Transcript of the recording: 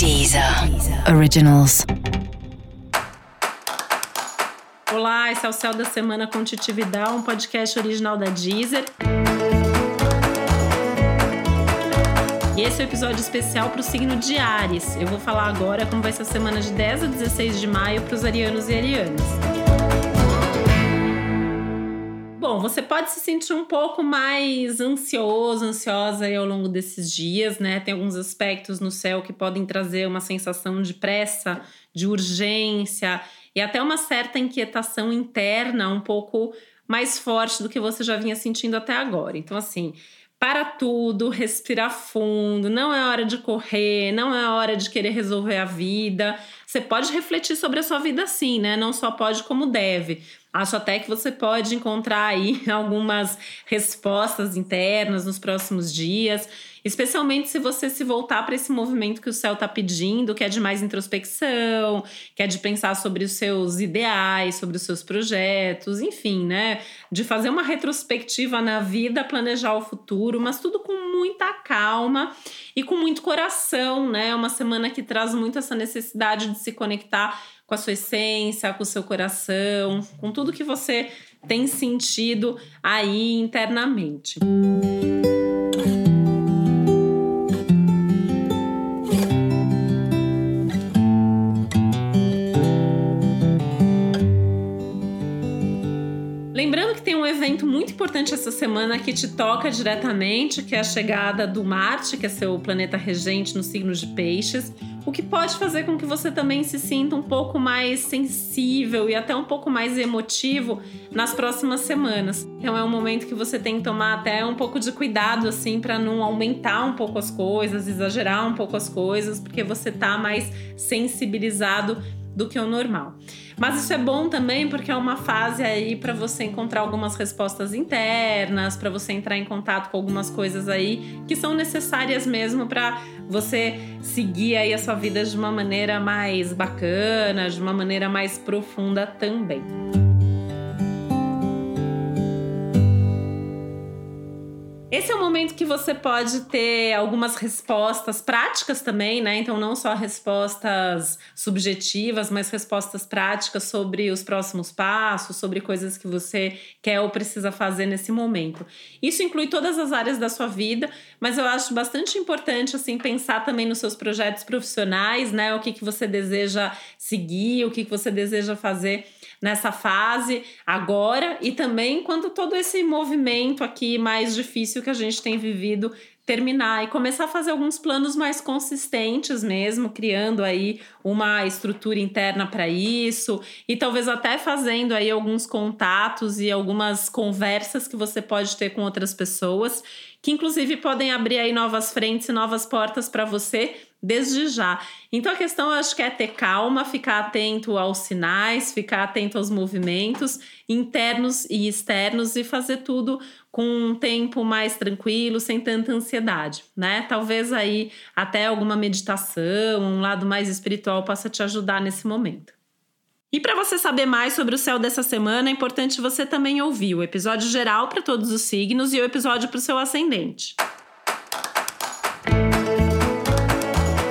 Deezer Originals. Olá, esse é o Céu da Semana com Titi Vidal, um podcast original da Deezer. E esse é o um episódio especial para o signo de Ares. Eu vou falar agora como vai ser a semana de 10 a 16 de maio para os arianos e arianas. Bom, você pode se sentir um pouco mais ansioso, ansiosa ao longo desses dias, né? Tem alguns aspectos no céu que podem trazer uma sensação de pressa, de urgência e até uma certa inquietação interna um pouco mais forte do que você já vinha sentindo até agora. Então, assim, para tudo, respira fundo, não é hora de correr, não é hora de querer resolver a vida. Você pode refletir sobre a sua vida sim, né? Não só pode como deve. Acho até que você pode encontrar aí algumas respostas internas nos próximos dias, especialmente se você se voltar para esse movimento que o céu está pedindo, que é de mais introspecção, que é de pensar sobre os seus ideais, sobre os seus projetos, enfim, né? De fazer uma retrospectiva na vida, planejar o futuro, mas tudo com muita calma e com muito coração, né? É uma semana que traz muito essa necessidade de se conectar com a sua essência, com o seu coração, com tudo que você tem sentido aí internamente. Lembrando que tem um evento muito importante essa semana que te toca diretamente, que é a chegada do Marte, que é seu planeta regente no signo de Peixes o que pode fazer com que você também se sinta um pouco mais sensível e até um pouco mais emotivo nas próximas semanas. Então é um momento que você tem que tomar até um pouco de cuidado assim para não aumentar um pouco as coisas, exagerar um pouco as coisas, porque você tá mais sensibilizado do que o normal. Mas isso é bom também porque é uma fase aí para você encontrar algumas respostas internas, para você entrar em contato com algumas coisas aí que são necessárias mesmo para você seguir aí a sua vida de uma maneira mais bacana, de uma maneira mais profunda também. Esse é o momento que você pode ter algumas respostas práticas também, né? Então, não só respostas subjetivas, mas respostas práticas sobre os próximos passos, sobre coisas que você quer ou precisa fazer nesse momento. Isso inclui todas as áreas da sua vida, mas eu acho bastante importante, assim, pensar também nos seus projetos profissionais, né? O que, que você deseja seguir, o que, que você deseja fazer nessa fase agora e também quando todo esse movimento aqui mais difícil que a gente tem vivido terminar e começar a fazer alguns planos mais consistentes mesmo, criando aí uma estrutura interna para isso e talvez até fazendo aí alguns contatos e algumas conversas que você pode ter com outras pessoas, que inclusive podem abrir aí novas frentes e novas portas para você desde já. Então a questão eu acho que é ter calma, ficar atento aos sinais, ficar atento aos movimentos internos e externos e fazer tudo com um tempo mais tranquilo, sem tanta ansiedade, né? Talvez aí até alguma meditação, um lado mais espiritual possa te ajudar nesse momento. E para você saber mais sobre o céu dessa semana, é importante você também ouvir o episódio geral para todos os signos e o episódio para o seu ascendente.